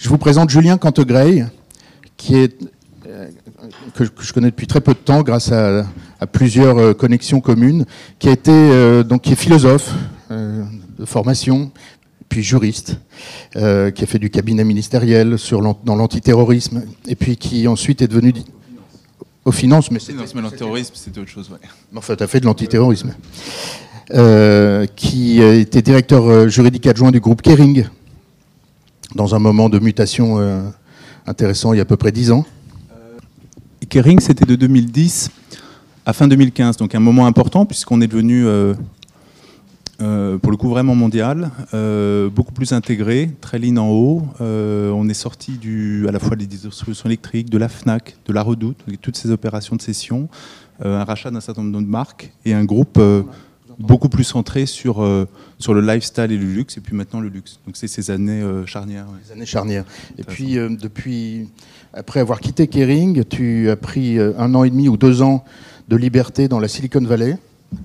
Je vous présente Julien Cantegrey, qui est euh, que, je connais depuis très peu de temps grâce à, plusieurs euh, connexions communes, qui a été euh, donc qui est philosophe de formation, puis juriste, qui a fait du cabinet ministériel sur dans l'antiterrorisme, et puis qui ensuite est devenu aux finances, mais c'est l'antiterrorisme, c'est autre chose. Ouais. Enfin, tu as fait de l'antiterrorisme. qui était directeur juridique adjoint du groupe Kering, dans un moment de mutation intéressant il y a à peu près dix ans. Kering, c'était de 2010 à fin 2015, donc un moment important puisqu'on est devenu, euh, euh, pour le coup, vraiment mondial, euh, beaucoup plus intégré, très ligne en haut. on est sorti du, à la fois des distributions électriques, de la FNAC, de la Redoute, toutes ces opérations de cession, un rachat d'un certain nombre de marques et un groupe beaucoup plus centré sur, sur le lifestyle et le luxe, et puis maintenant le luxe. Donc c'est ces années charnières. Les années charnières. Et puis depuis après avoir quitté Kering, tu as pris euh, un an et demi ou deux ans de liberté dans la Silicon Valley,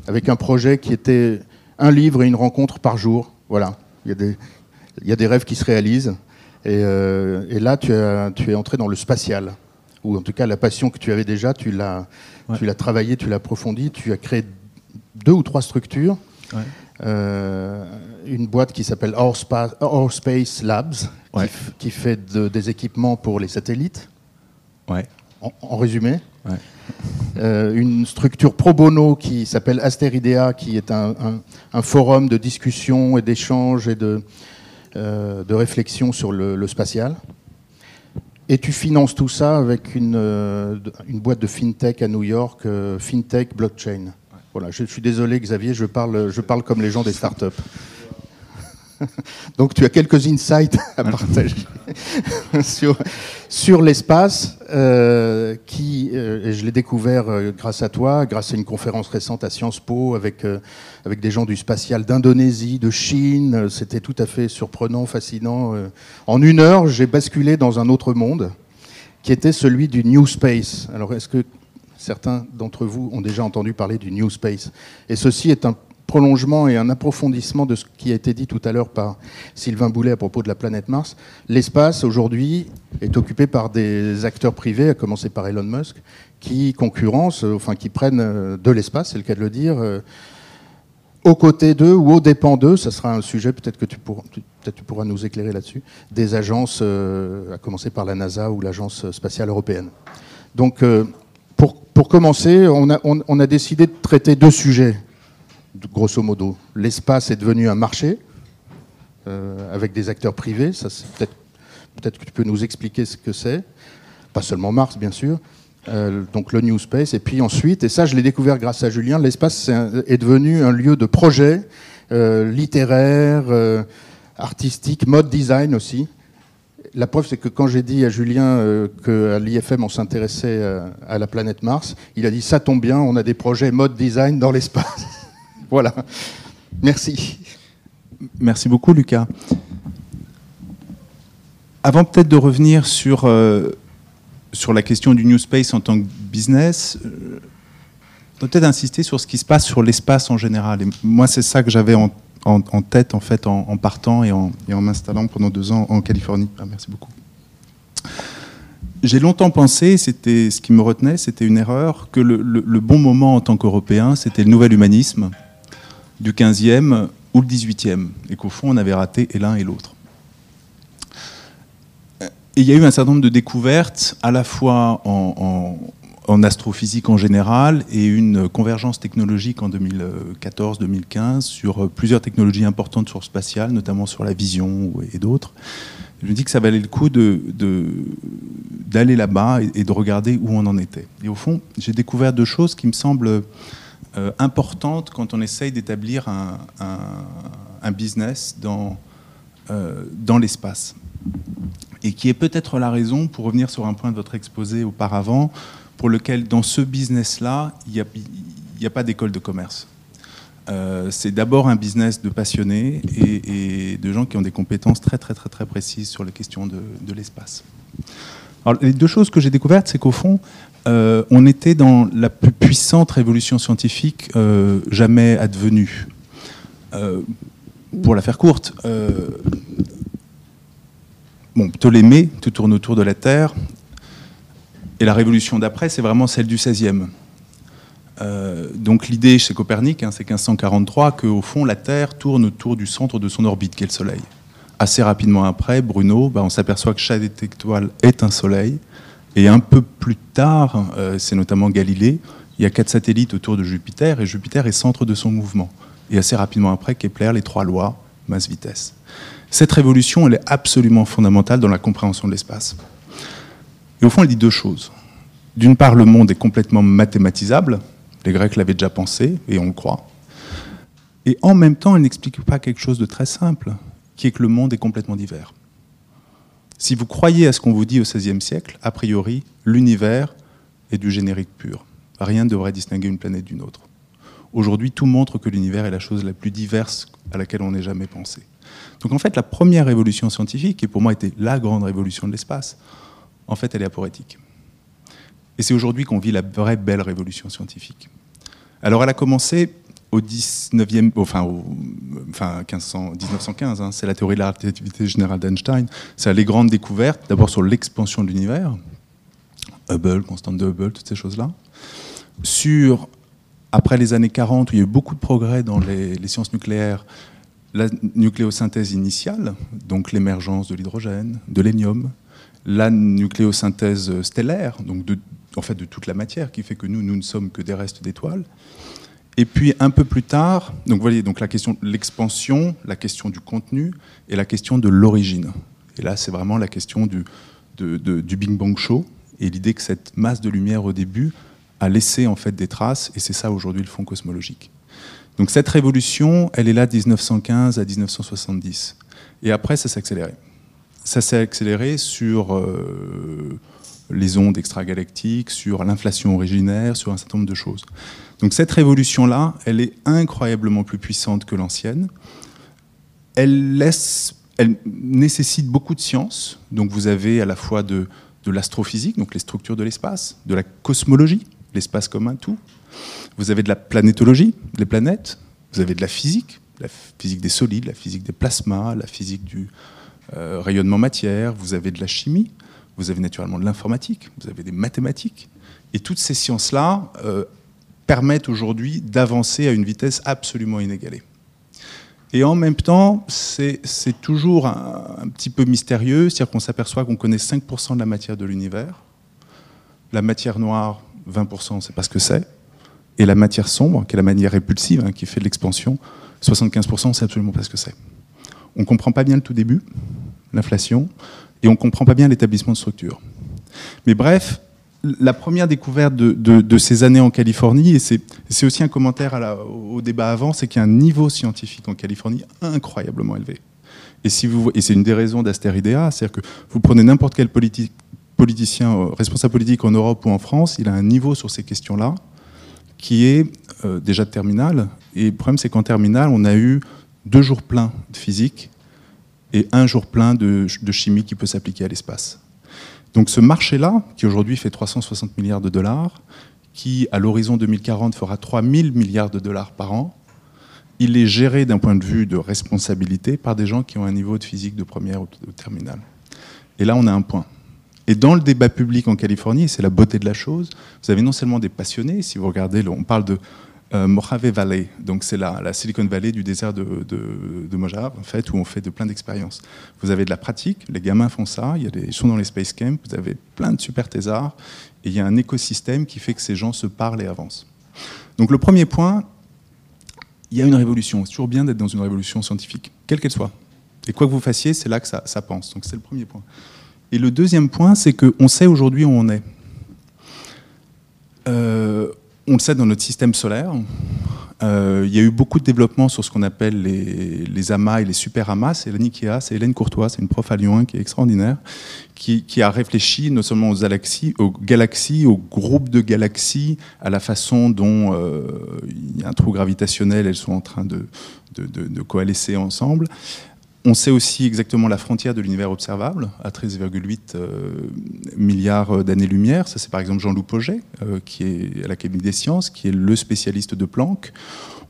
avec un projet qui était un livre et une rencontre par jour. Voilà, il y a des, il y a des rêves qui se réalisent. Et, euh, et là, tu, as, tu, es entré dans le spatial, ou en tout cas la passion que tu avais déjà, tu l'as tu l'as travaillé, tu l'as approfondi, tu as créé deux ou trois structures. Ouais. Euh, une boîte qui s'appelle Our, Space Labs, qui, fait des équipements pour les satellites. Ouais. En, résumé. Euh, une structure pro bono qui s'appelle Asteridea, qui est un, forum de discussion et d'échange et de, euh, de réflexion sur le, spatial. Et tu finances tout ça avec une, une boîte de fintech à New York, FinTech Blockchain. Voilà, je suis désolé Xavier, je parle, je parle comme les gens des startups. Donc tu as quelques insights à partager sur, sur l'espace euh, qui, euh, et je l'ai découvert euh, grâce à toi, grâce à une conférence récente à Sciences Po avec, avec des gens du spatial d'Indonésie, de Chine. C'était tout à fait surprenant, fascinant. En une heure, j'ai basculé dans un autre monde qui était celui du New Space. Alors est-ce que Certains d'entre vous ont déjà entendu parler du New Space. Et ceci est un prolongement et un approfondissement de ce qui a été dit tout à l'heure par Sylvain Boulet à propos de la planète Mars. L'espace, aujourd'hui, est occupé par des acteurs privés, à commencer par Elon Musk, qui concurrencent, euh, enfin qui prennent euh, de l'espace, c'est le cas de le dire, euh, aux côtés d'eux ou aux dépens d'eux, ça sera un sujet, peut-être que tu pourras, tu pourras nous éclairer là-dessus, des agences, à commencer par la NASA ou l'Agence spatiale européenne. Donc, pour commencer, on a, décidé de traiter deux sujets, grosso modo. L'espace est devenu un marché euh, avec des acteurs privés. peut-être, que tu peux nous expliquer ce que c'est. Pas seulement Mars, bien sûr. Euh, donc le New Space. Et puis ensuite, et ça je l'ai découvert grâce à Julien, l'espace est, devenu un lieu de projet euh, littéraire, artistique, mode design aussi la preuve, c'est que quand j'ai dit à Julien euh, qu'à l'IFM, on s'intéressait euh, à la planète Mars, il a dit Ça tombe bien, on a des projets mode design dans l'espace. voilà. Merci. Merci beaucoup, Lucas. Avant peut-être de revenir sur, euh, sur la question du New Space en tant que business, peut-être insister sur ce qui se passe sur l'espace en général. Et moi, c'est ça que j'avais en en, tête en fait en, partant et en, m'installant pendant deux ans en Californie. Ah, merci beaucoup. J'ai longtemps pensé, c'était ce qui me retenait, c'était une erreur, que le, bon moment en tant qu'Européen, c'était le nouvel humanisme du 15e ou le 18e, et qu'au fond, on avait raté et l'un et l'autre. Et il y a eu un certain nombre de découvertes, à la fois en, en astrophysique en général et une convergence technologique en 2014-2015 sur plusieurs technologies importantes sur le spatial, notamment sur la vision et d'autres. Je me dis que ça valait le coup d'aller là-bas et, de regarder où on en était. Et au fond, j'ai découvert deux choses qui me semblent euh, importantes quand on essaye d'établir un, business euh, dans l'espace. Et qui est peut-être la raison, pour revenir sur un point de votre exposé auparavant, pour lequel, dans ce business-là, il n'y a, pas d'école de commerce. Euh, c'est d'abord un business de passionnés et, de gens qui ont des compétences très très très très précises sur les questions de, l'espace. Les deux choses que j'ai découvertes, c'est qu'au fond, euh, on était dans la plus puissante révolution scientifique euh, jamais advenue. pour la faire courte, bon, Ptolémée, tout tourne autour de la Terre. Et la révolution d'après, c'est vraiment celle du XVIe. Euh, donc l'idée chez Copernic, hein, c'est 1543, qu'au fond, la Terre tourne autour du centre de son orbite, qui est le Soleil. Assez rapidement après, Bruno, bah, on s'aperçoit que chaque étoile est un Soleil. Et un peu plus tard, euh, c'est notamment Galilée, il y a quatre satellites autour de Jupiter, et Jupiter est centre de son mouvement. Et assez rapidement après, Kepler, les trois lois, masse-vitesse. Cette révolution, elle est absolument fondamentale dans la compréhension de l'espace. Et au fond, elle dit deux choses. D'une part, le monde est complètement mathématisable, les Grecs l'avaient déjà pensé, et on le croit. Et en même temps, elle n'explique pas quelque chose de très simple, qui est que le monde est complètement divers. Si vous croyez à ce qu'on vous dit au XVIe siècle, a priori, l'univers est du générique pur. Rien ne devrait distinguer une planète d'une autre. Aujourd'hui, tout montre que l'univers est la chose la plus diverse à laquelle on n'ait jamais pensé. Donc en fait, la première révolution scientifique, qui pour moi était la grande révolution de l'espace, en fait, elle est aporétique. Et c'est aujourd'hui qu'on vit la vraie belle révolution scientifique. Alors elle a commencé au 19e, enfin, au, enfin 1500, 1915, hein, c'est la théorie de la relativité générale d'Einstein. C'est les grandes découvertes, d'abord sur l'expansion de l'univers, Hubble, constante de Hubble, toutes ces choses-là. Sur, après les années 40, où il y a eu beaucoup de progrès dans les, les sciences nucléaires, la nucléosynthèse initiale, donc l'émergence de l'hydrogène, de l'hélium, la nucléosynthèse stellaire, donc de, en fait de toute la matière, qui fait que nous, nous ne sommes que des restes d'étoiles. Et puis un peu plus tard, donc voyez, donc la question de l'expansion, la question du contenu et la question de l'origine. Et là, c'est vraiment la question du, du Big Bang Show et l'idée que cette masse de lumière au début a laissé en fait des traces, et c'est ça aujourd'hui le fond cosmologique. Donc cette révolution, elle est là de 1915 à 1970. Et après, ça s'est accéléré. Ça s'est accéléré sur euh, les ondes extragalactiques, sur l'inflation originaire, sur un certain nombre de choses. Donc cette révolution-là, elle est incroyablement plus puissante que l'ancienne. Elle, laisse, elle nécessite beaucoup de science. Donc vous avez à la fois de, de l'astrophysique, donc les structures de l'espace, de la cosmologie, l'espace comme un tout. Vous avez de la planétologie, les planètes. Vous avez de la physique, la physique des solides, la physique des plasmas, la physique du euh, rayonnement matière. Vous avez de la chimie. Vous avez naturellement de l'informatique. Vous avez des mathématiques. Et toutes ces sciences-là euh, permettent aujourd'hui d'avancer à une vitesse absolument inégalée. Et en même temps, c'est toujours un, petit peu mystérieux, c'est-à-dire qu'on s'aperçoit qu'on connaît 5% de la matière de l'univers. La matière noire, 20%, on ne sait pas ce que c'est. Et la matière sombre, qui est la matière répulsive, hein, qui fait de l'expansion, 75%, on ne sait absolument pas ce que c'est. On ne comprend pas bien le tout début, l'inflation, et on ne comprend pas bien l'établissement de structure. Mais bref, la première découverte de, ces années en Californie, et c'est aussi un commentaire au débat avant, c'est qu'il y a un niveau scientifique en Californie incroyablement élevé. Et, si vous, et c'est une des raisons d'Asteridea, c'est-à-dire que vous prenez n'importe quel politicien, euh, responsable politique en Europe ou en France, il a un niveau sur ces questions-là qui est euh, déjà de terminale. Et le problème, c'est qu'en terminale, on a eu deux jours pleins de physique et un jour plein de, chimie qui peut s'appliquer à l'espace. Donc ce marché-là, qui aujourd'hui fait 360 milliards de dollars, qui à l'horizon 2040 fera 3000 milliards de dollars par an, il est géré d'un point de vue de responsabilité par des gens qui ont un niveau de physique de première ou de terminale. Et là, on a un point. Et dans le débat public en Californie, c'est la beauté de la chose, vous avez non seulement des passionnés, si vous regardez, on parle de Mojave Valley, donc c'est la, Silicon Valley du désert de, de, Mojave, en fait, où on fait de plein d'expériences. Vous avez de la pratique, les gamins font ça, ils sont dans les space camps, vous avez plein de super thésards, et il y a un écosystème qui fait que ces gens se parlent et avancent. Donc le premier point, il y a une révolution. C'est toujours bien d'être dans une révolution scientifique, quelle qu'elle soit. Et quoi que vous fassiez, c'est là que ça, ça pense. Donc c'est le premier point. Et le deuxième point, c'est qu'on sait aujourd'hui où on est. Euh, on le sait dans notre système solaire. Euh, il y a eu beaucoup de développement sur ce qu'on appelle les, amas et les super amas. C'est Hélène c'est Hélène Courtois, c'est une prof à Lyon qui est extraordinaire, qui, a réfléchi non seulement aux galaxies, aux galaxies, aux groupes de galaxies, à la façon dont euh, il y a un trou gravitationnel, elles sont en train de, de, de, de coalescer ensemble. On sait aussi exactement la frontière de l'univers observable, à 13,8 euh, milliards d'années-lumière. Ça, c'est par exemple Jean-Loup Pauget, euh, qui est à l'Académie des sciences, qui est le spécialiste de Planck.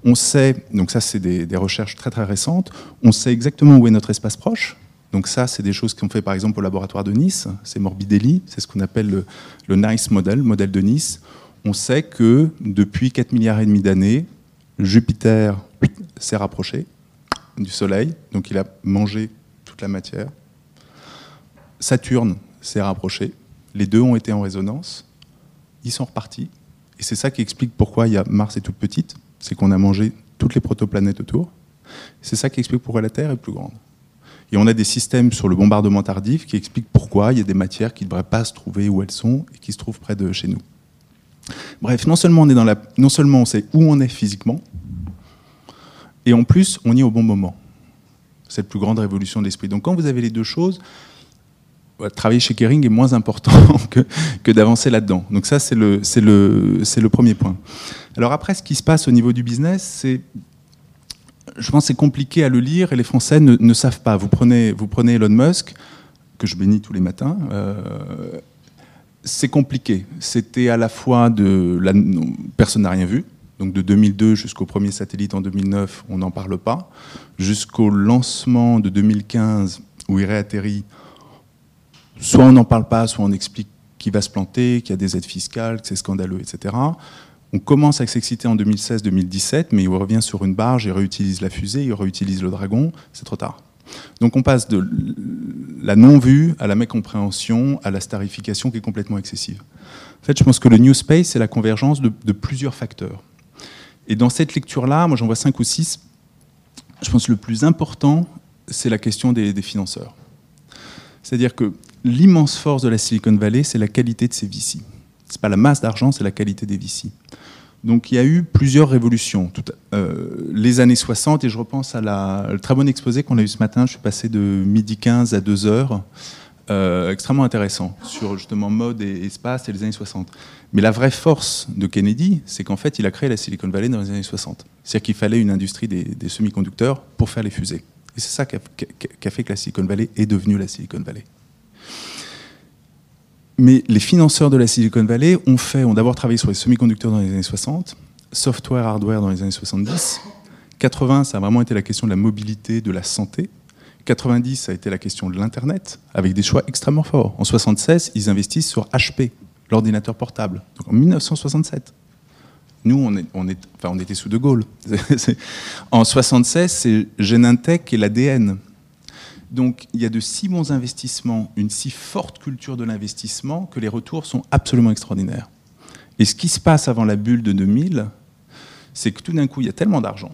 On sait, donc ça, c'est des, des, recherches très très récentes, on sait exactement où est notre espace proche. Donc ça, c'est des choses qu'on fait par exemple au laboratoire de Nice, c'est Morbidelli, c'est ce qu'on appelle le, le, NICE model, modèle de Nice. On sait que depuis 4 milliards et demi d'années, Jupiter s'est rapproché du Soleil, donc il a mangé toute la matière. Saturne s'est rapproché, les deux ont été en résonance, ils sont repartis, et c'est ça qui explique pourquoi il y a Mars est toute petite, c'est qu'on a mangé toutes les protoplanètes autour. C'est ça qui explique pourquoi la Terre est plus grande. Et on a des systèmes sur le bombardement tardif qui expliquent pourquoi il y a des matières qui ne devraient pas se trouver où elles sont et qui se trouvent près de chez nous. Bref, non seulement on, est dans la, non seulement on sait où on est physiquement, et en plus on y est au bon moment. C'est la plus grande révolution de l'esprit. Donc quand vous avez les deux choses, travailler chez Kering est moins important que, que d'avancer là-dedans. Donc ça, c'est le, le, le premier point. Alors après, ce qui se passe au niveau du business, c'est je pense c'est compliqué à le lire et les Français ne, savent pas. Vous prenez, vous prenez Elon Musk, que je bénis tous les matins, euh, c'est compliqué. C'était à la fois de... Personne n'a rien vu, donc de 2002 jusqu'au premier satellite en 2009, on n'en parle pas, jusqu'au lancement de 2015 où il réatterrit, soit on n'en parle pas, soit on explique qu'il va se planter, qu'il y a des aides fiscales, que c'est scandaleux, etc. On commence à s'exciter en 2016-2017, mais il revient sur une barge, il réutilise la fusée, il réutilise le dragon, c'est trop tard. Donc on passe de la non-vue à la mécompréhension, à la starification qui est complètement excessive. En fait, je pense que le New Space, c'est la convergence de, plusieurs facteurs. Et dans cette lecture-là, moi j'en vois cinq ou six, je pense que le plus important, c'est la question des, financeurs. C'est-à-dire que l'immense force de la Silicon Valley, c'est la qualité de ses VC. Ce n'est pas la masse d'argent, c'est la qualité des VC. Donc il y a eu plusieurs révolutions. Euh, les années 60, et je repense à la, le très bon exposé qu'on a eu ce matin, je suis passé de midi 15 à 2 heures, euh, extrêmement intéressant, sur justement mode et espace et les années 60. Mais la vraie force de Kennedy, c'est qu'en fait, il a créé la Silicon Valley dans les années 60. C'est-à-dire qu'il fallait une industrie des, semi-conducteurs pour faire les fusées. Et c'est ça qui a, fait que la Silicon Valley est devenue la Silicon Valley. Mais les financeurs de la Silicon Valley ont d'abord travaillé sur les semi-conducteurs dans les années 60, software, hardware dans les années 70. 80, ça a vraiment été la question de la mobilité, de la santé. 90, ça a été la question de l'Internet, avec des choix extrêmement forts. En 76, ils investissent sur HP, l'ordinateur portable. Donc en 1967. Nous, on, on était sous De Gaulle. en 76, c'est Genentech et l'ADN. Donc il y a de si bons investissements, une si forte culture de l'investissement que les retours sont absolument extraordinaires. Et ce qui se passe avant la bulle de 2000, c'est que tout d'un coup, il y a tellement d'argent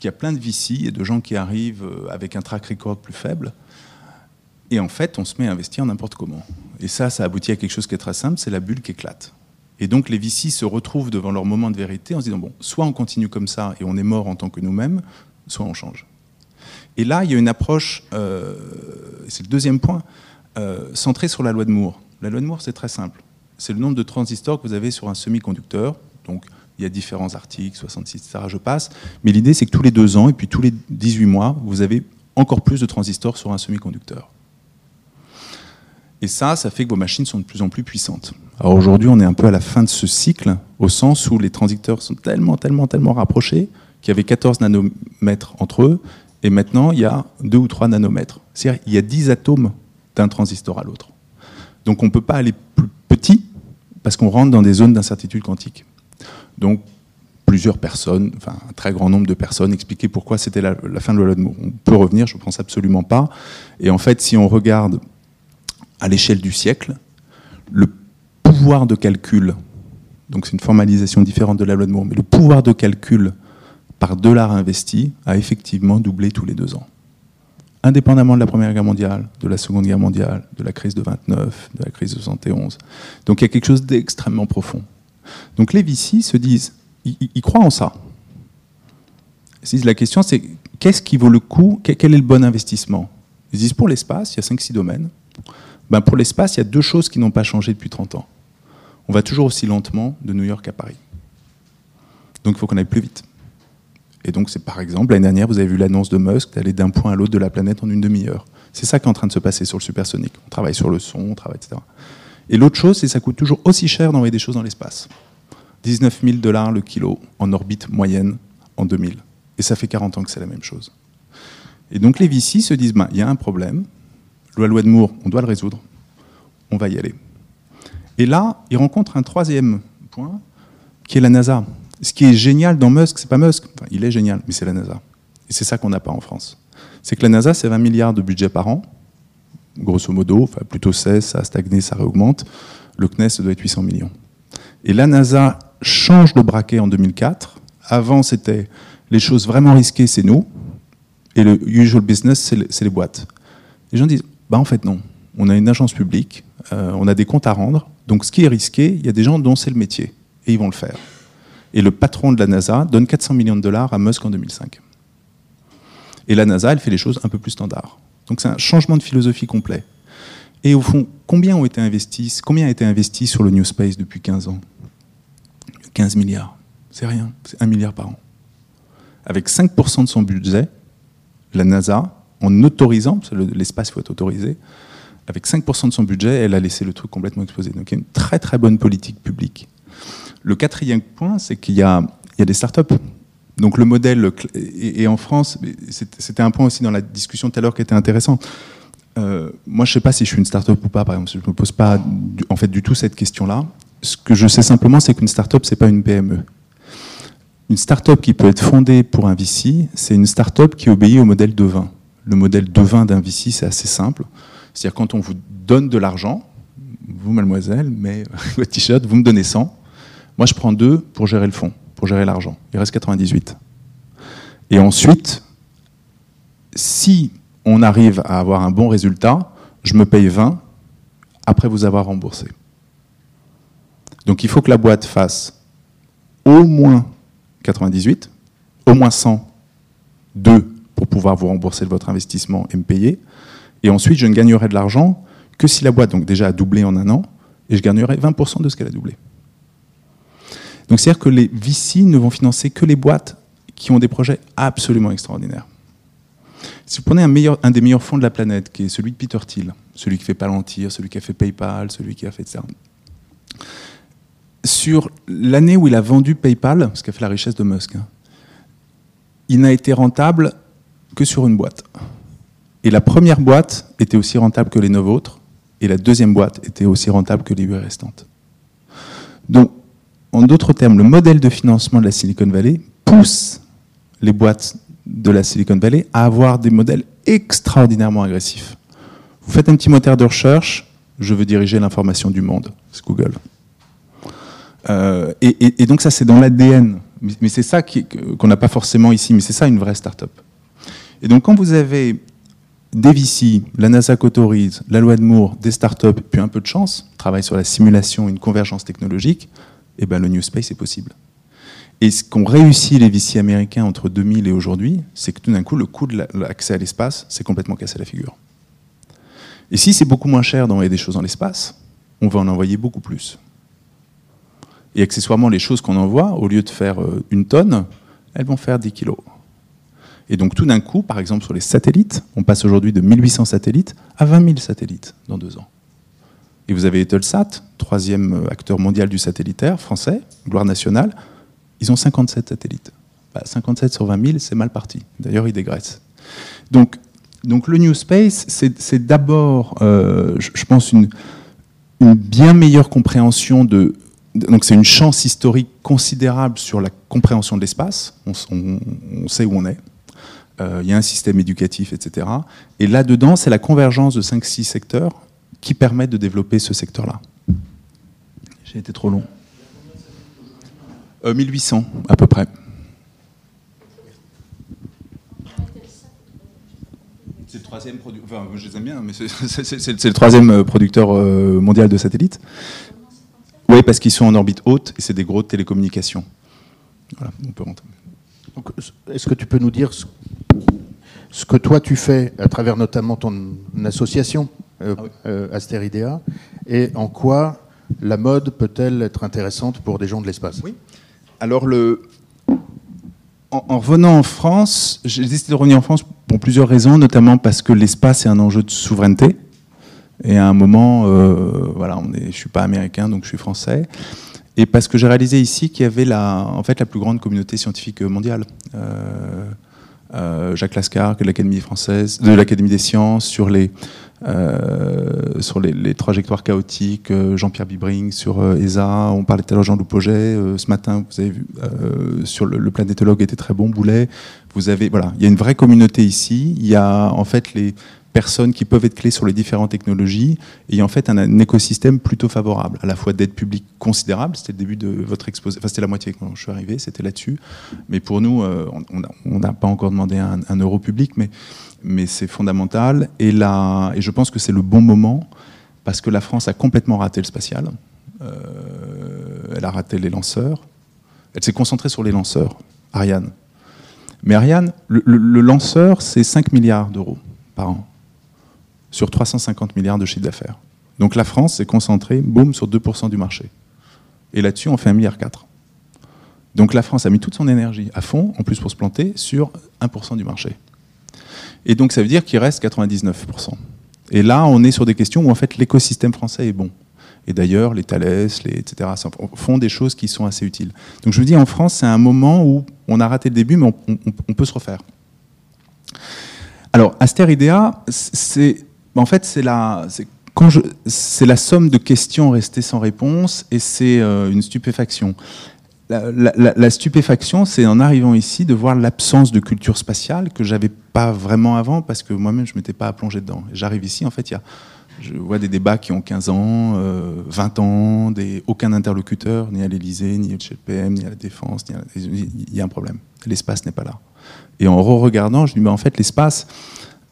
qu'il y a plein de VC et de gens qui arrivent euh, avec un track record plus faible. Et en fait, on se met à investir n'importe comment. Et ça, ça aboutit à quelque chose qui est très simple, c'est la bulle qui éclate. Et donc les VC se retrouvent devant leur moment de vérité en se disant, bon, soit on continue comme ça et on est mort en tant que nous-mêmes, soit on change. Et là, il y a une approche, euh, c'est le deuxième point, euh, centrée sur la loi de Moore. La loi de Moore, c'est très simple. C'est le nombre de transistors que vous avez sur un semi-conducteur. Donc, il y a différents articles, 66, etc. Je passe. Mais l'idée, c'est que tous les deux ans, et puis tous les 18 mois, vous avez encore plus de transistors sur un semi-conducteur. Et ça, ça fait que vos machines sont de plus en plus puissantes. Alors aujourd'hui, on est un peu à la fin de ce cycle, au sens où les transistors sont tellement, tellement, tellement rapprochés qu'il y avait 14 nanomètres entre eux, et maintenant, il y a 2 ou 3 nanomètres. C'est-à-dire il y a 10 atomes d'un transistor à l'autre. Donc on ne peut pas aller plus petit parce qu'on rentre dans des zones d'incertitude quantique. Donc plusieurs personnes, enfin un très grand nombre de personnes expliquaient pourquoi c'était la, fin de la de Moore. On peut revenir, je ne pense absolument pas. Et en fait, si on regarde à l'échelle du siècle, le pouvoir de calcul, donc c'est une formalisation différente de la loi de Moore, mais le pouvoir de calcul par dollar investi a effectivement doublé tous les deux ans. Indépendamment de la Première Guerre mondiale, de la Seconde Guerre mondiale, de la crise de 29, de la crise de 71. Donc il y a quelque chose d'extrêmement profond. Donc les VC se disent, ils, croient en ça. La question c'est, qu'est-ce qui vaut le coup Quel est le bon investissement? Ils disent, pour l'espace, il y a 5-6 domaines. Ben pour l'espace, il y a deux choses qui n'ont pas changé depuis 30 ans. On va toujours aussi lentement de New York à Paris. Donc il faut qu'on aille plus vite. Et donc, c'est par exemple, l'année dernière, vous avez vu l'annonce de Musk d'aller d'un point à l'autre de la planète en une demi-heure. C'est ça qui est en train de se passer sur le supersonique. On travaille sur le son, on travaille, etc. Et l'autre chose, c'est que ça coûte toujours aussi cher d'envoyer des choses dans l'espace. 19 000 dollars le kilo en orbite moyenne en 2000. Et ça fait 40 ans que c'est la même chose. Et donc les VC se disent, ben, il y a un problème, la loi de Moore, on doit le résoudre, on va y aller. Et là, ils rencontrent un troisième point, qui est la NASA. Ce qui est génial dans Musk, c'est pas Musk, il est génial, mais c'est la NASA. Et c'est ça qu'on n'a pas en France. C'est que la NASA, c'est 20 milliards de budget par an, grosso modo, enfin plutôt 16, ça a stagné, ça réaugmente. Le CNES, ça doit être 800 millions. Et la NASA change de braquet en 2004. Avant, c'était les choses vraiment risquées, c'est nous. Et le usual business, c'est les, boîtes. Les gens disent, bah en fait non. On a une agence publique, euh, on a des comptes à rendre. Donc ce qui est risqué, il y a des gens dont c'est le métier. Et ils vont le faire. Et le patron de la NASA donne 400 millions de dollars à Musk en 2005. Et la NASA, elle fait les choses un peu plus standards. Donc c'est un changement de philosophie complet. Et au fond, combien ont été investis, combien a été investi sur le New Space depuis 15 ans? 15 milliards. C'est rien, c'est 1 milliard par an. Avec 5% de son budget, la NASA, en autorisant, parce que l'espace faut être autorisé, avec 5% de son budget, elle a laissé le truc complètement exploser. Donc il y a une très très bonne politique publique. Le quatrième point, c'est qu'il y y a des startups. Donc le modèle, et, en France, c'était un point aussi dans la discussion tout à l'heure qui était intéressant. Euh, moi, je ne sais pas si je suis une startup ou pas, par exemple. Je ne me pose pas en fait du tout cette question-là. Ce que je sais simplement, c'est qu'une startup, ce n'est pas une PME. Une startup qui peut être fondée pour un VC, c'est une startup qui obéit au modèle de vin. Le modèle de vin d'un VC, c'est assez simple. C'est-à-dire quand on vous donne de l'argent, vous, mademoiselle, mais votre t-shirt, vous me donnez 100, moi je prends 2 pour gérer le fonds, pour gérer l'argent. Il reste 98. Et ensuite, si on arrive à avoir un bon résultat, je me paye 20 après vous avoir remboursé. Donc il faut que la boîte fasse au moins 98, au moins 100, 2 pour pouvoir vous rembourser votre investissement et me payer. Et ensuite, je ne gagnerai de l'argent que si la boîte, donc déjà, a doublé en un an, et je gagnerai 20% de ce qu'elle a doublé. Donc c'est-à-dire que les VC ne vont financer que les boîtes qui ont des projets absolument extraordinaires. Si vous prenez un, des meilleurs fonds de la planète, qui est celui de Peter Thiel, celui qui fait Palantir, celui qui a fait PayPal, celui qui a fait ça, sur l'année où il a vendu PayPal, ce qui a fait la richesse de Musk, hein, il n'a été rentable que sur une boîte. Et la première boîte était aussi rentable que les neuf autres, et la deuxième boîte était aussi rentable que les huit restantes. Donc, en d'autres termes, le modèle de financement de la Silicon Valley pousse les boîtes de la Silicon Valley à avoir des modèles extraordinairement agressifs. Vous faites un petit moteur de recherche, je veux diriger l'information du monde, c'est Google. Euh, et, donc ça, c'est dans l'ADN. Mais c'est ça qu'on n'a pas forcément ici, mais c'est ça une vraie start-up. Et donc quand vous avez des VC, la NASA qu'autorise, la loi de Moore, des start-up, puis un peu de chance, travaille sur la simulation, une convergence technologique, eh ben le New Space est possible. Et ce qu'ont réussi les VC américains entre 2000 et aujourd'hui, c'est que tout d'un coup, le coût de l'accès à l'espace s'est complètement cassé la figure. Et si c'est beaucoup moins cher d'envoyer des choses dans l'espace, on va en envoyer beaucoup plus. Et accessoirement, les choses qu'on envoie, au lieu de faire euh, une tonne, elles vont faire 10 kilos. Et donc tout d'un coup, par exemple sur les satellites, on passe aujourd'hui de 1800 satellites à 20 000 satellites dans deux ans. Et vous avez Eutelsat, troisième euh, acteur mondial du satellitaire français, gloire nationale, ils ont 57 satellites. 57 bah, sur 20 000, c'est mal parti. D'ailleurs, ils dégraissent. Donc, donc le New Space, c'est d'abord, euh, je, pense, une, bien meilleure compréhension de donc c'est une chance historique considérable sur la compréhension de l'espace. On, sait où on est. Euh, il y a un système éducatif, etc. Et là-dedans, c'est la convergence de 5-6 secteurs qui permettent de développer ce secteur-là. J'ai été trop long. 1800 euh, à peu près. C'est le troisième producteur. Enfin, je les aime bien, mais c'est le troisième producteur mondial de satellites. Oui, parce qu'ils sont en orbite haute et c'est des gros télécommunications. Voilà, on peut Est-ce que tu peux nous dire ce, que toi tu fais à travers notamment ton association euh, ah euh, Astéridea et en quoi la mode peut-elle être intéressante pour des gens de l'espace? Oui. Alors le, en, revenant en France, j'ai décidé de revenir en France pour plusieurs raisons, notamment parce que l'espace est un enjeu de souveraineté. Et à un moment, euh, voilà, on est, je suis pas américain, donc je suis français. Et parce que j'ai réalisé ici qu'il y avait la, en fait, la plus grande communauté scientifique mondiale. Euh, Jacques Lascar de l'Académie française, de l'Académie des sciences, sur les euh, sur les, trajectoires chaotiques, euh, Jean-Pierre Bibring sur ESA, on parlait tout à l'heure Jean-Loup ce matin, vous avez vu, sur le, planétologue était très bon, Boulet. Vous avez, voilà, il y a une vraie communauté ici. Il y a en fait les personnes qui peuvent être clés sur les différentes technologies et il y a en fait un, écosystème plutôt favorable, à la fois d'aide publique considérable, c'était le début de votre exposé, enfin c'était la moitié quand je suis arrivé, c'était là-dessus, mais pour nous, on n'a pas encore demandé un euro public, mais mais c'est fondamental. Et, et je pense que c'est le bon moment parce que la France a complètement raté le spatial. Euh, elle a raté les lanceurs. Elle s'est concentrée sur les lanceurs, Ariane. Mais Ariane, le, lanceur, c'est 5 milliards d'euros par an sur 350 milliards de chiffre d'affaires. Donc la France s'est concentrée, boum, sur 2% du marché. Et là-dessus, on fait 1,4 milliard. Donc la France a mis toute son énergie à fond, en plus pour se planter, sur 1% du marché. Et donc ça veut dire qu'il reste 99%. Et là, on est sur des questions où en fait l'écosystème français est bon. Et d'ailleurs, les Thales, les, etc., font des choses qui sont assez utiles. Donc je me dis, en France, c'est un moment où on a raté le début, mais on, peut se refaire. Alors, Asteridea, c'est, en fait, c'est la somme de questions restées sans réponse et c'est euh, une stupéfaction la, stupéfaction, c'est en arrivant ici de voir l'absence de culture spatiale que j'avais pas vraiment avant parce que moi-même je m'étais pas plongé dedans. J'arrive ici, en fait, il y a, je vois des débats qui ont 15 ans, 20 euh, ans, des, aucun interlocuteur, ni à l'Élysée, ni chez le PM, ni à la Défense, il y a un problème. L'espace n'est pas là. Et en re-regardant, je dis, mais en fait, l'espace,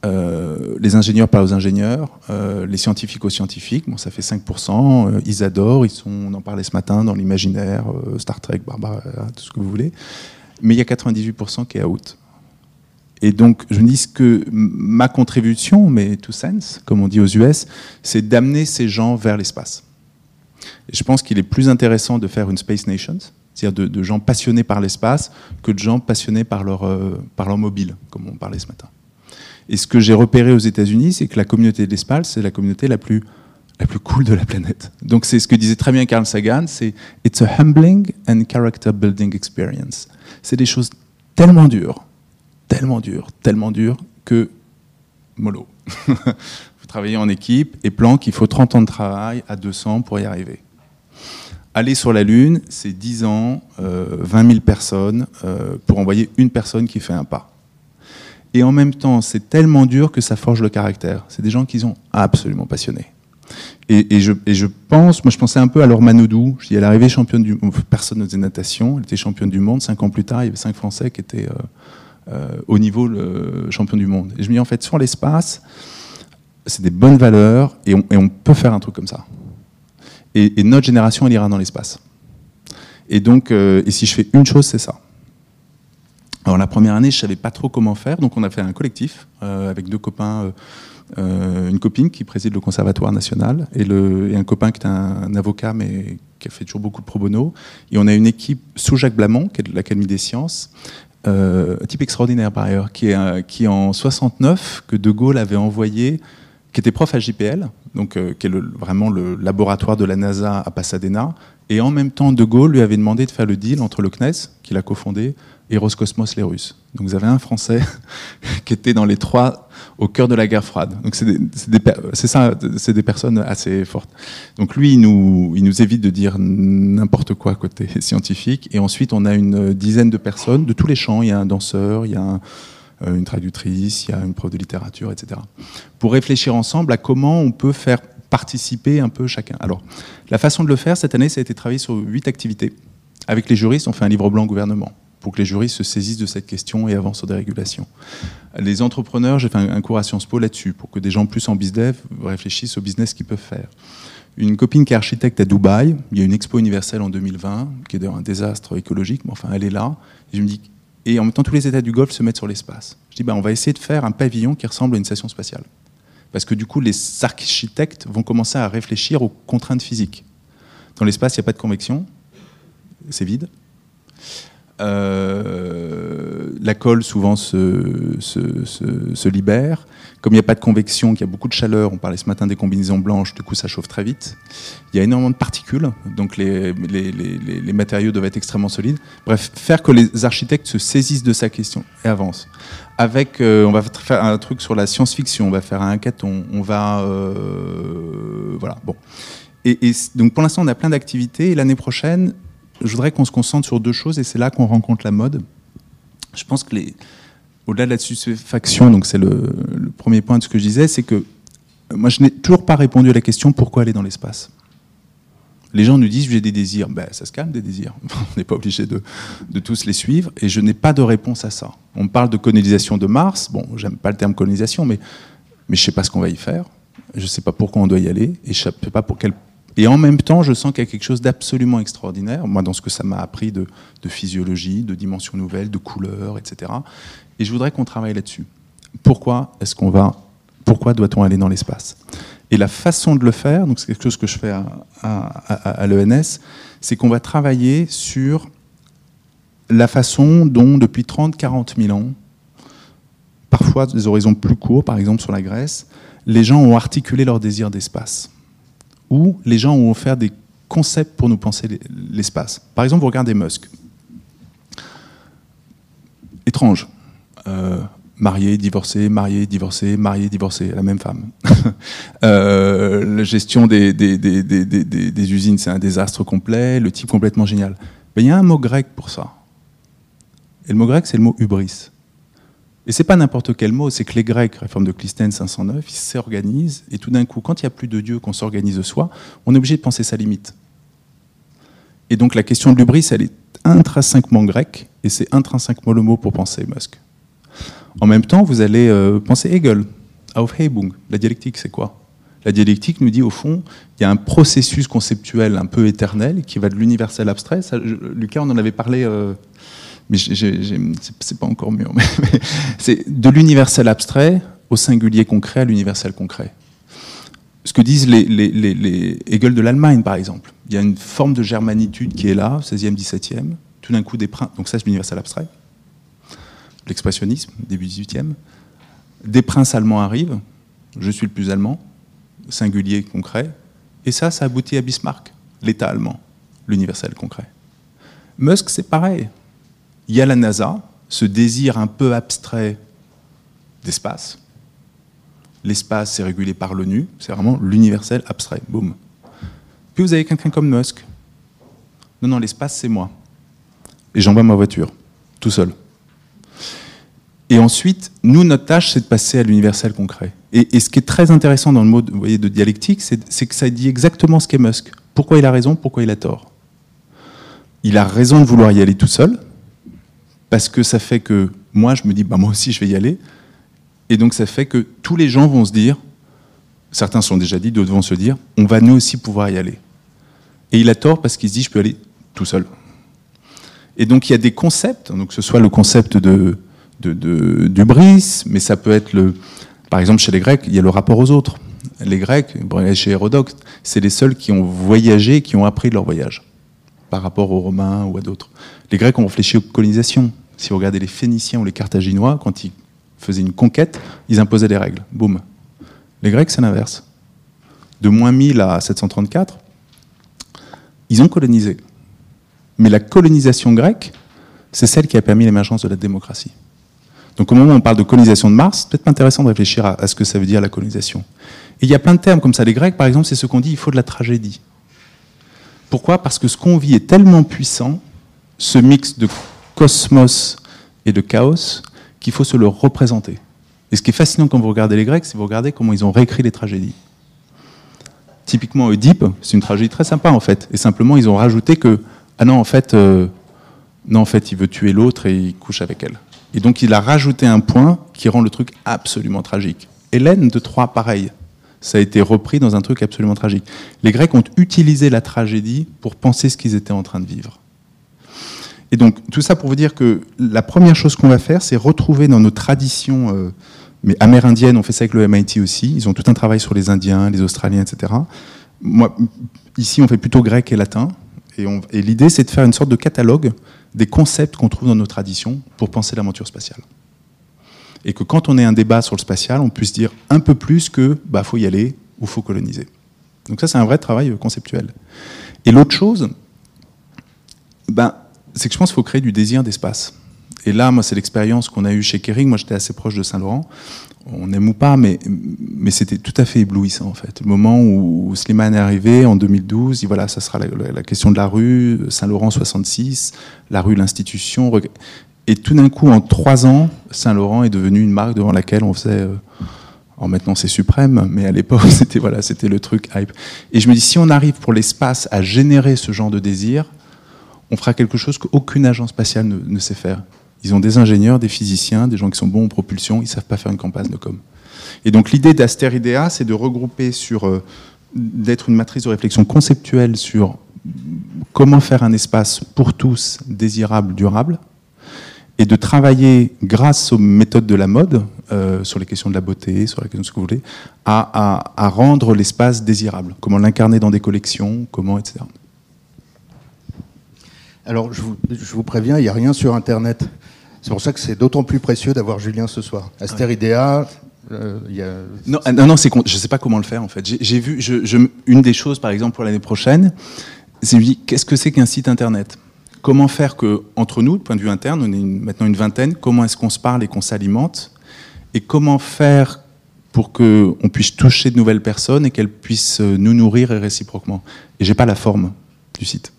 euh, les ingénieurs parlent aux ingénieurs, euh, les scientifiques aux scientifiques, bon, ça fait 5%, euh, ils adorent, ils sont, on en parlait ce matin dans l'imaginaire, Star Trek, Barbara, tout ce que vous voulez, mais il y a 98% qui est out. Et donc, je me dis que ma contribution, mais to sense, comme on dit aux US, c'est d'amener ces gens vers l'espace. Et je pense qu'il est plus intéressant de faire une Space Nations, c'est-à-dire de, gens passionnés par l'espace, que de gens passionnés par leur, par leur mobile, comme on parlait ce matin. Et ce que j'ai repéré aux États-Unis, c'est que la communauté de l'espace, c'est la communauté la plus, la plus cool de la planète. Donc c'est ce que disait très bien Carl Sagan, c'est It's a humbling and character building experience. C'est des choses tellement dures, tellement dures, tellement dures que mollo. Vous travaillez en équipe et plan qu'il faut 30 ans de travail à 200 pour y arriver. Aller sur la Lune, c'est 10 ans, 20 euh, 000 personnes euh, pour envoyer une personne qui fait un pas. Et en même temps, c'est tellement dur que ça forge le caractère. C'est des gens qui sont absolument passionnés. Et, je, pense, moi je pensais un peu à Laure Manodou. Je dis, elle est arrivée championne du monde. Personne ne faisait natation. Elle était championne du monde. Cinq ans plus tard, il y avait cinq Français qui étaient euh, euh, au niveau le champion du monde. Et je me dis, en fait, sur l'espace, c'est des bonnes valeurs et on, peut faire un truc comme ça. Et, notre génération, elle ira dans l'espace. Et donc, euh, et si je fais une chose, c'est ça. Alors la première année, je savais pas trop comment faire, donc on a fait un collectif euh, avec deux copains, euh, euh, une copine qui préside le Conservatoire national et, un copain qui est un, avocat mais qui a fait toujours beaucoup de pro bono. Et on a une équipe sous Jacques Blamont, qui est de l'Académie des sciences, un type extraordinaire par ailleurs, qui est en 69 que De Gaulle avait envoyé, qui était prof à JPL, donc qui est vraiment le laboratoire de la NASA à Pasadena, et en même temps De Gaulle lui avait demandé de faire le deal entre le CNES, qu'il a cofondé, et Roscosmos les Russes. Donc vous avez un Français qui était dans les trois au cœur de la guerre froide. Donc c'est ça, c'est des personnes assez fortes. Donc lui, il nous, il nous évite de dire n'importe quoi côté scientifique. Et ensuite, on a une dizaine de personnes de tous les champs. Il y a un danseur, il y a euh, une traductrice, il y a une prof de littérature, etc. Pour réfléchir ensemble à comment on peut faire participer un peu chacun. Alors, la façon de le faire cette année, ça a été travaillé sur huit activités. Avec les juristes, on fait un livre blanc gouvernement pour que les juristes se saisissent de cette question et avancent sur des régulations. Les entrepreneurs, j'ai fait un, cours à Sciences Po là-dessus, pour que des gens plus en bizdev réfléchissent au business qu'ils peuvent faire. Une copine qui est architecte à Dubaï, il y a une expo universelle en 2020, qui est un désastre écologique, mais enfin elle est là. Et je me dis, et en même temps, tous les États du Golfe se mettent sur l'espace. Je dis, ben, on va essayer de faire un pavillon qui ressemble à une station spatiale. Parce que du coup, les architectes vont commencer à réfléchir aux contraintes physiques. Dans l'espace, il n'y a pas de convection, c'est vide. Euh, la colle souvent se, libère. Comme il n'y a pas de convection, qu'il y a beaucoup de chaleur, on parlait ce matin des combinaisons blanches, du coup ça chauffe très vite. Il y a énormément de particules, donc les, matériaux doivent être extrêmement solides. Bref, faire que les architectes se saisissent de sa question et avancent. Avec, euh, on va faire un truc sur la science-fiction, on va faire un hackathon, on va, euh, voilà, bon. Et, donc pour l'instant, on a plein d'activités. L'année prochaine, je voudrais qu'on se concentre sur deux choses, et c'est là qu'on rencontre la mode. Je pense que au-delà de la stupéfaction, donc c'est le, premier point de ce que je disais, c'est que moi je n'ai toujours pas répondu à la question pourquoi aller dans l'espace? Les gens nous disent j'ai des désirs, ben, ça se calme des désirs, on n'est pas obligé de, tous les suivre, et je n'ai pas de réponse à ça. On parle de colonisation de Mars, bon j'aime pas le terme colonisation, mais, mais je ne sais pas ce qu'on va y faire, je ne sais pas pourquoi on doit y aller, et je ne sais pas pour quel et en même temps, je sens qu'il y a quelque chose d'absolument extraordinaire, moi, dans ce que ça m'a appris de, physiologie, de dimensions nouvelles, de couleurs, etc. Et je voudrais qu'on travaille là-dessus. Pourquoi est-ce qu'on va, pourquoi doit-on aller dans l'espace? Et la façon de le faire, donc c'est quelque chose que je fais à, l'ENS, c'est qu'on va travailler sur la façon dont, depuis 30, 40 000 ans, parfois des horizons plus courts, par exemple sur la Grèce, les gens ont articulé leur désir d'espace où les gens ont offert des concepts pour nous penser l'espace. Par exemple, vous regardez Musk. Étrange. Euh, marié, divorcé, marié, divorcé, marié, divorcé, la même femme. euh, la gestion des, des, des, des usines, c'est un désastre complet, le type complètement génial. Mais il y a un mot grec pour ça. Et le mot grec, c'est le mot hubris. Et c'est pas n'importe quel mot, c'est que les Grecs, réforme de Clisthène 509, ils s'organisent, et tout d'un coup, quand il n'y a plus de Dieu, qu'on s'organise soi, on est obligé de penser sa limite. Et donc la question de l'ubris, elle est intrinsèquement grecque, et c'est intrinsèquement le mot pour penser Musk. En même temps, vous allez euh, penser Hegel, Aufhebung. La dialectique, c'est quoi? La dialectique nous dit, au fond, il y a un processus conceptuel un peu éternel qui va de l'universel abstrait. Lucas, on en avait parlé euh, mais c'est pas encore mieux. c'est de l'universel abstrait au singulier concret à l'universel concret. Ce que disent les, les, les, Hegel de l'Allemagne, par exemple. Il y a une forme de germanitude qui est là, 16e, 17e. Tout d'un coup, des princes. Donc, ça, c'est l'universel abstrait. L'expressionnisme, début 18e. Des princes allemands arrivent. Je suis le plus allemand. Singulier, concret. Et ça, ça aboutit à Bismarck, l'État allemand, l'universel concret. Musk, c'est pareil il y a la NASA, ce désir un peu abstrait d'espace. L'espace, c'est régulé par l'ONU, c'est vraiment l'universel abstrait. Boum. Puis vous avez quelqu'un comme Musk. Non, non, l'espace, c'est moi. Et j'envoie ma voiture, tout seul. Et ensuite, nous, notre tâche, c'est de passer à l'universel concret. Et, ce qui est très intéressant dans le mot de dialectique, c'est que ça dit exactement ce qu'est Musk. Pourquoi il a raison, pourquoi il a tort. Il a raison de vouloir y aller tout seul, parce que ça fait que moi, je me dis, bah, moi aussi, je vais y aller. Et donc, ça fait que tous les gens vont se dire, certains sont déjà dit, d'autres vont se dire, on va nous aussi pouvoir y aller. Et il a tort parce qu'il se dit, je peux aller tout seul. Et donc, il y a des concepts, donc que ce soit le concept de, de, de, mais ça peut être le. Par exemple, chez les Grecs, il y a le rapport aux autres. Les Grecs, chez Hérodote, c'est les seuls qui ont voyagé, qui ont appris de leur voyage, par rapport aux Romains ou à d'autres. Les Grecs ont réfléchi aux colonisations. Si vous regardez les Phéniciens ou les Carthaginois, quand ils faisaient une conquête, ils imposaient des règles. Boum. Les Grecs, c'est l'inverse. De moins 1000 à 734, ils ont colonisé. Mais la colonisation grecque, c'est celle qui a permis l'émergence de la démocratie. Donc au moment où on parle de colonisation de Mars, c'est peut-être intéressant de réfléchir à, ce que ça veut dire la colonisation. Et il y a plein de termes comme ça. Les Grecs, par exemple, c'est ce qu'on dit, il faut de la tragédie. Pourquoi? Parce que ce qu'on vit est tellement puissant ce mix de cosmos et de chaos qu'il faut se le représenter. Et ce qui est fascinant quand vous regardez les Grecs, c'est vous regardez comment ils ont réécrit les tragédies. Typiquement, Oedipe, c'est une tragédie très sympa en fait. Et simplement, ils ont rajouté que, ah non, en fait, euh, il veut tuer l'autre et il couche avec elle. Et donc, il a rajouté un point qui rend le truc absolument tragique. Hélène de Troie, pareil. Ça a été repris dans un truc absolument tragique. Les Grecs ont utilisé la tragédie pour penser ce qu'ils étaient en train de vivre. Et donc, tout ça pour vous dire que la première chose qu'on va faire, c'est retrouver dans nos traditions euh, mais amérindiennes, on fait ça avec le MIT aussi, ils ont tout un travail sur les Indiens, les Australiens, etc. Moi, ici, on fait plutôt grec et latin. Et, et l'idée, c'est de faire une sorte de catalogue des concepts qu'on trouve dans nos traditions pour penser l'aventure spatiale. Et que quand on ait un débat sur le spatial, on puisse dire un peu plus que bah faut y aller ou faut coloniser. Donc ça, c'est un vrai travail conceptuel. Et l'autre chose, bah, c'est que je pense qu'il faut créer du désir d'espace. Et là, moi, c'est l'expérience qu'on a eue chez Kering. Moi, j'étais assez proche de Saint-Laurent. On aime ou pas, mais, mais c'était tout à fait éblouissant, en fait. Le moment où Slimane est arrivé, en 2012, dit voilà, ça sera la, question de la rue, Saint-Laurent 66, la rue, l'institution. Et tout d'un coup, en trois ans, Saint-Laurent est devenu une marque devant laquelle on faisait. Euh, alors maintenant, c'est suprême, mais à l'époque, c'était voilà, c'était le truc hype. Et je me dis, si on arrive pour l'espace à générer ce genre de désir, on fera quelque chose qu'aucune agence spatiale ne sait faire. Ils ont des ingénieurs, des physiciens, des gens qui sont bons en propulsion, ils ne savent pas faire une campagne de com. Et donc l'idée d'Asteridea, c'est de regrouper sur, euh, d'être une matrice de réflexion conceptuelle sur comment faire un espace pour tous désirable, durable, et de travailler grâce aux méthodes de la mode, euh, sur les questions de la beauté, sur la question de ce que vous voulez, à, à rendre l'espace désirable. Comment l'incarner dans des collections, comment, etc. Alors, je vous, je vous préviens, il n'y a rien sur Internet. C'est pour ça que c'est d'autant plus précieux d'avoir Julien ce soir. Asteridea, euh, y a... Non, ah, non, non je ne sais pas comment le faire en fait. J'ai vu, je, une des choses par exemple pour l'année prochaine, c'est qu'est-ce que c'est qu'un site internet? Comment faire que, entre nous, du point de vue interne, on est maintenant une vingtaine, comment est-ce qu'on se parle et qu'on s'alimente Et comment faire pour qu'on puisse toucher de nouvelles personnes et qu'elles puissent nous nourrir et réciproquement? Et j'ai pas la forme du site.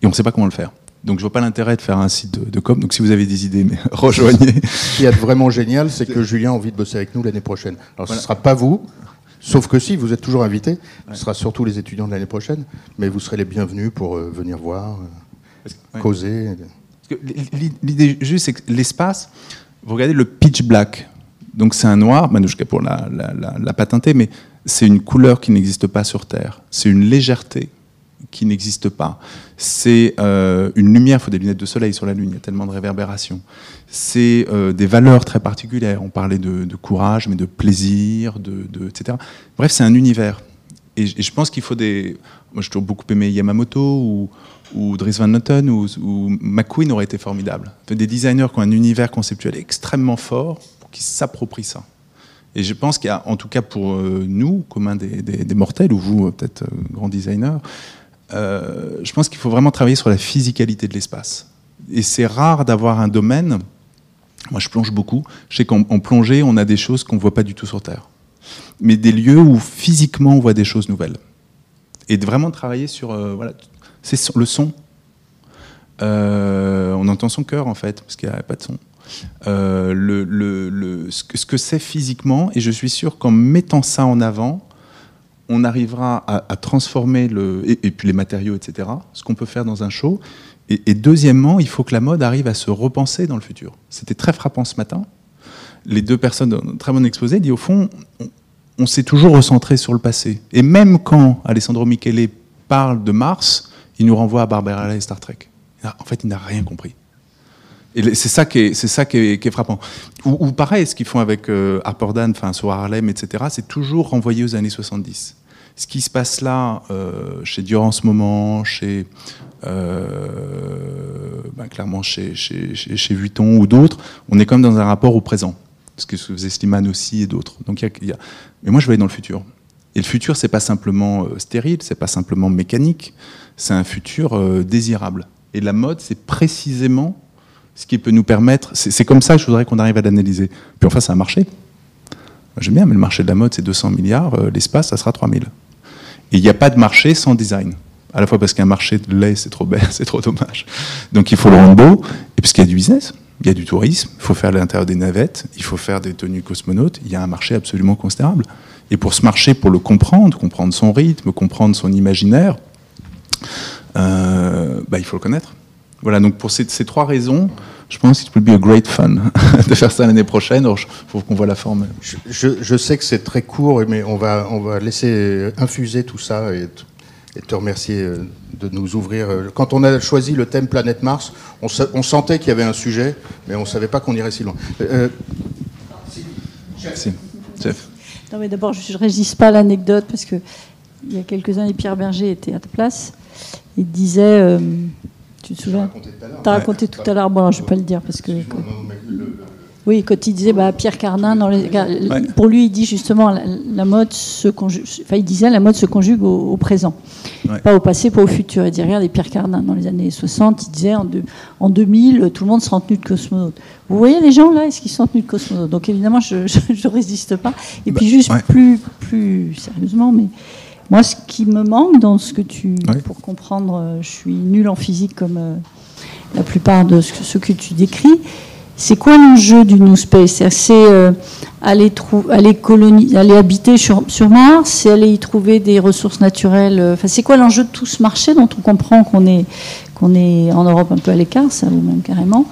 Et on ne sait pas comment le faire. Donc je vois pas l'intérêt de faire un site de, com. Donc si vous avez des idées, mais rejoignez. Ce qui est vraiment génial, c'est que Julien a envie de bosser avec nous l'année prochaine. Alors ce ne sera pas vous, sauf que si, vous êtes toujours invité. Ce sera surtout les étudiants de l'année prochaine, mais vous serez les bienvenus pour euh, venir voir, euh, causer. L'idée juste, c'est que l'espace, vous regardez le pitch black. Donc c'est un noir, Manouchka pour la, la, la patenter, mais c'est une couleur qui n'existe pas sur Terre. C'est une légèreté qui n'existe pas. C'est euh, une lumière, il faut des lunettes de soleil sur la Lune, il y a tellement de réverbération. C'est euh, des valeurs très particulières. On parlait de, courage, mais de plaisir, de, etc. Bref, c'est un univers. Et, je pense qu'il faut des. Moi, j'ai toujours beaucoup aimé Yamamoto ou, ou Dries Van Noten ou, McQueen aurait été formidable. Des designers qui ont un univers conceptuel extrêmement fort qu'ils s'approprient ça. Et je pense qu'il y a, en tout cas pour euh, nous, commun des, des, mortels, ou vous, peut-être grand designer, euh, je pense qu'il faut vraiment travailler sur la physicalité de l'espace. Et c'est rare d'avoir un domaine. Moi, je plonge beaucoup. Je sais qu'en plongée, on a des choses qu'on ne voit pas du tout sur Terre. Mais des lieux où physiquement on voit des choses nouvelles. Et de vraiment travailler sur. Euh, voilà, c'est le son. Euh, on entend son cœur, en fait, parce qu'il n'y a pas de son. le, le, ce que c'est physiquement, et je suis sûr qu'en mettant ça en avant, on arrivera à, transformer le, et, puis les matériaux, etc., ce qu'on peut faire dans un show. Et, deuxièmement, il faut que la mode arrive à se repenser dans le futur. C'était très frappant ce matin. Les deux personnes, très bon exposé, dit au fond, on, s'est toujours recentré sur le passé. Et même quand Alessandro Michele parle de Mars, il nous renvoie à Barbara et Star Trek. En fait, il n'a rien compris. Et c'est ça qui est, frappant. Ou, pareil, ce qu'ils font avec euh, Harper Dan, enfin sur Harlem, etc. C'est toujours renvoyé aux années 70 ce qui se passe là, euh, chez Dior en ce moment, chez, euh, ben, clairement chez, chez, chez, Vuitton ou d'autres, on est même dans un rapport au présent. Ce que faisait Slimane aussi et d'autres. Donc, y a, Mais moi, je vais aller dans le futur. Et le futur, c'est pas simplement euh, stérile, c'est pas simplement mécanique, c'est un futur désirable. Et la mode, c'est précisément ce qui peut nous permettre. C'est comme ça que je voudrais qu'on arrive à l'analyser. Puis enfin, c'est un marché. J'aime bien, mais le marché de la mode, c'est 200 milliards, l'espace, ça sera 3000. Et il n'y a pas de marché sans design. À la fois parce qu'un marché de lait, c'est trop bête, c'est trop dommage. Donc il faut le rendre beau. Et parce qu'il y a du business, il y a du tourisme, il faut faire l'intérieur des navettes, il faut faire des tenues cosmonautes. Il y a un marché absolument considérable. Et pour ce marché, pour le comprendre, comprendre son rythme, comprendre son imaginaire, euh, bah, il faut le connaître. Voilà, donc pour ces, ces trois raisons, je pense qu'il peut être great fun de faire ça l'année prochaine. Il faut qu'on voit la forme. Je, sais que c'est très court, mais on va, on va laisser infuser tout ça et, te remercier euh, de nous ouvrir. Quand on a choisi le thème Planète Mars, on, sentait qu'il y avait un sujet, mais on ne savait pas qu'on irait si loin. Euh, Merci. Non, mais d'abord, je ne résiste pas à l'anecdote parce que il y a quelques années, Pierre Berger était à ta place. Il disait. Euh, Tu te souviens Tu as raconté tout à l'heure. Bon, alors, je vais pas le dire parce que. Oui, quand il disait bah, Pierre Cardin, dans les, pour lui, il dit justement la, mode se conjugue. Enfin, il disait la mode se conjugue au, présent, pas au passé, pas au futur. Il dit regardez Pierre Cardin dans les années 60, il disait en, en 2000, tout le monde se rend tenu de cosmonaute. Vous voyez les gens là, est-ce qu'ils sont tenus de cosmonaute? Donc évidemment, je ne résiste pas. Et puis bah, juste plus, plus sérieusement, mais moi, ce qui me manque dans ce que tu, pour comprendre, euh, je suis nulle en physique comme euh, la plupart de ce que tu décris c'est quoi l'enjeu du New Space C'est euh, aller, aller, aller habiter sur, sur Mars, c'est aller y trouver des ressources naturelles. Euh, enfin, c'est quoi l'enjeu de tout ce marché dont on comprend qu'on est, qu'on est en Europe un peu à l'écart, ça ou même carrément?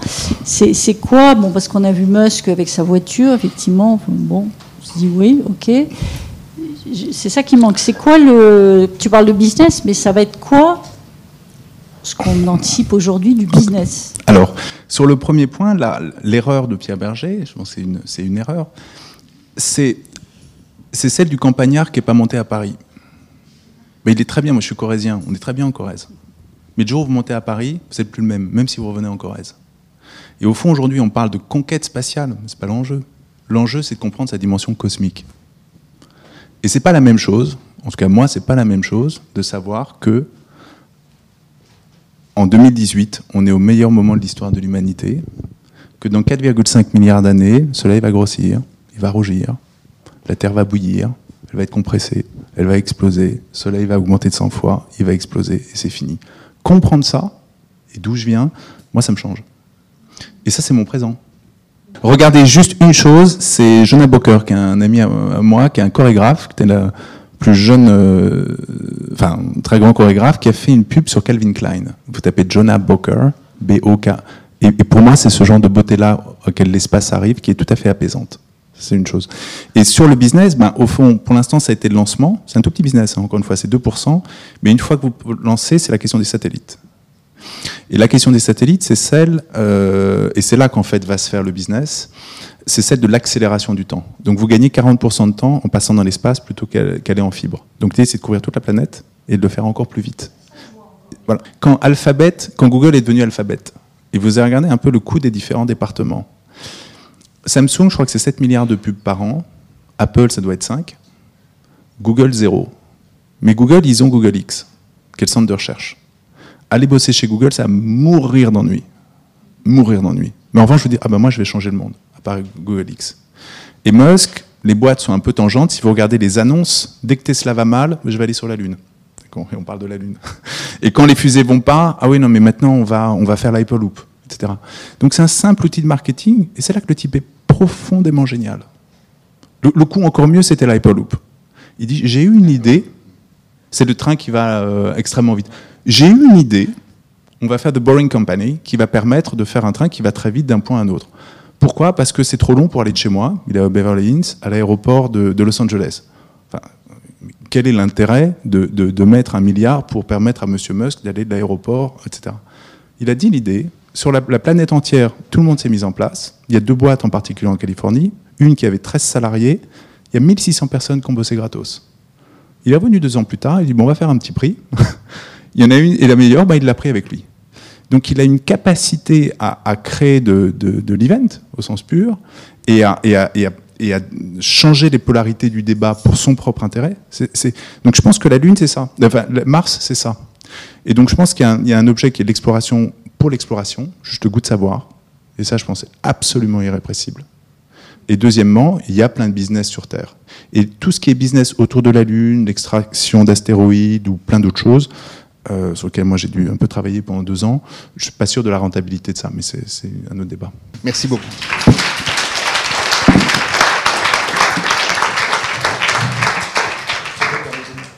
C'est quoi? Bon, parce qu'on a vu Musk avec sa voiture, effectivement. Bon, on se dit oui, ok. C'est ça qui manque. C'est quoi le. Tu parles de business, mais ça va être quoi ce qu'on anticipe aujourd'hui du business? Alors, sur le premier point, l'erreur de Pierre Berger, je pense que c'est une, une, erreur, c'est celle du campagnard qui n'est pas monté à Paris. Mais il est très bien, moi je suis corrézien, on est très bien en Corrèze. Mais le jour où vous montez à Paris, vous n'êtes plus le même, même si vous revenez en Corrèze. Et au fond, aujourd'hui, on parle de conquête spatiale, ce n'est pas l'enjeu. L'enjeu, c'est de comprendre sa dimension cosmique. Et c'est pas la même chose, en tout cas moi, c'est pas la même chose de savoir que en 2018, on est au meilleur moment de l'histoire de l'humanité, que dans 4,5 milliards d'années, le Soleil va grossir, il va rougir, la Terre va bouillir, elle va être compressée, elle va exploser, le Soleil va augmenter de 100 fois, il va exploser, et c'est fini. Comprendre ça, et d'où je viens, moi ça me change. Et ça c'est mon présent. Regardez juste une chose, c'est Jonah Boker, qui est un ami à moi, qui est un chorégraphe, qui était là plus jeune, euh, enfin, très grand chorégraphe, qui a fait une pub sur Calvin Klein. Vous tapez Jonah Boker, B-O-K. Et, pour moi, c'est ce genre de beauté-là auquel l'espace arrive qui est tout à fait apaisante. C'est une chose. Et sur le business, ben, au fond, pour l'instant, ça a été le lancement. C'est un tout petit business, hein, encore une fois, c'est 2%. Mais une fois que vous lancez, c'est la question des satellites. Et la question des satellites, c'est celle, euh, et c'est là qu'en fait va se faire le business, c'est celle de l'accélération du temps. Donc vous gagnez 40% de temps en passant dans l'espace plutôt qu'aller en fibre. Donc l'idée c'est de couvrir toute la planète et de le faire encore plus vite. Voilà. Quand Alphabet, quand Google est devenu Alphabet, et vous avez regardé un peu le coût des différents départements. Samsung, je crois que c'est 7 milliards de pubs par an. Apple, ça doit être 5. Google, 0. Mais Google, ils ont Google X, qui est le centre de recherche. Aller bosser chez Google, ça va mourir d'ennui. Mourir d'ennui. Mais en revanche, je vous dis, ah ben moi, je vais changer le monde par Google X. Et Musk, les boîtes sont un peu tangentes. Si vous regardez les annonces, dès que Tesla va mal, je vais aller sur la Lune. Et on parle de la Lune. Et quand les fusées vont pas, ah oui, non, mais maintenant on va, on va faire l'Hyperloop, etc. Donc c'est un simple outil de marketing, et c'est là que le type est profondément génial. Le, coup encore mieux, c'était l'Hyperloop. Il dit, j'ai eu une idée, c'est le train qui va euh, extrêmement vite. J'ai eu une idée, on va faire de Boring Company, qui va permettre de faire un train qui va très vite d'un point à un autre. Pourquoi? Parce que c'est trop long pour aller de chez moi. Il est à Beverly Hills, à l'aéroport de, Los Angeles. quel est l'intérêt de, mettre un milliard pour permettre à M. Musk d'aller de l'aéroport, etc. Il a dit l'idée. Sur la, planète entière, tout le monde s'est mis en place. Il y a deux boîtes en particulier en Californie. Une qui avait 13 salariés. Il y a 1600 personnes qui ont bossé gratos. Il est revenu deux ans plus tard. Il dit bon, on va faire un petit prix. il y en a une et la meilleure, bah, il l'a pris avec lui. Donc il a une capacité à, créer de, l'event, au sens pur, et à, changer les polarités du débat pour son propre intérêt. Donc je pense que la Lune, c'est ça. Enfin, Mars, c'est ça. Et donc je pense qu'il y, a un objet qui est l'exploration pour l'exploration, juste le goût de savoir. Et ça, je pense, c'est absolument irrépressible. Et deuxièmement, il y a plein de business sur Terre. Et tout ce qui est business autour de la Lune, l'extraction d'astéroïdes ou plein d'autres choses, euh, sur lequel moi j'ai dû un peu travailler pendant deux ans. Je suis pas sûr de la rentabilité de ça, mais c'est un autre débat. Merci beaucoup.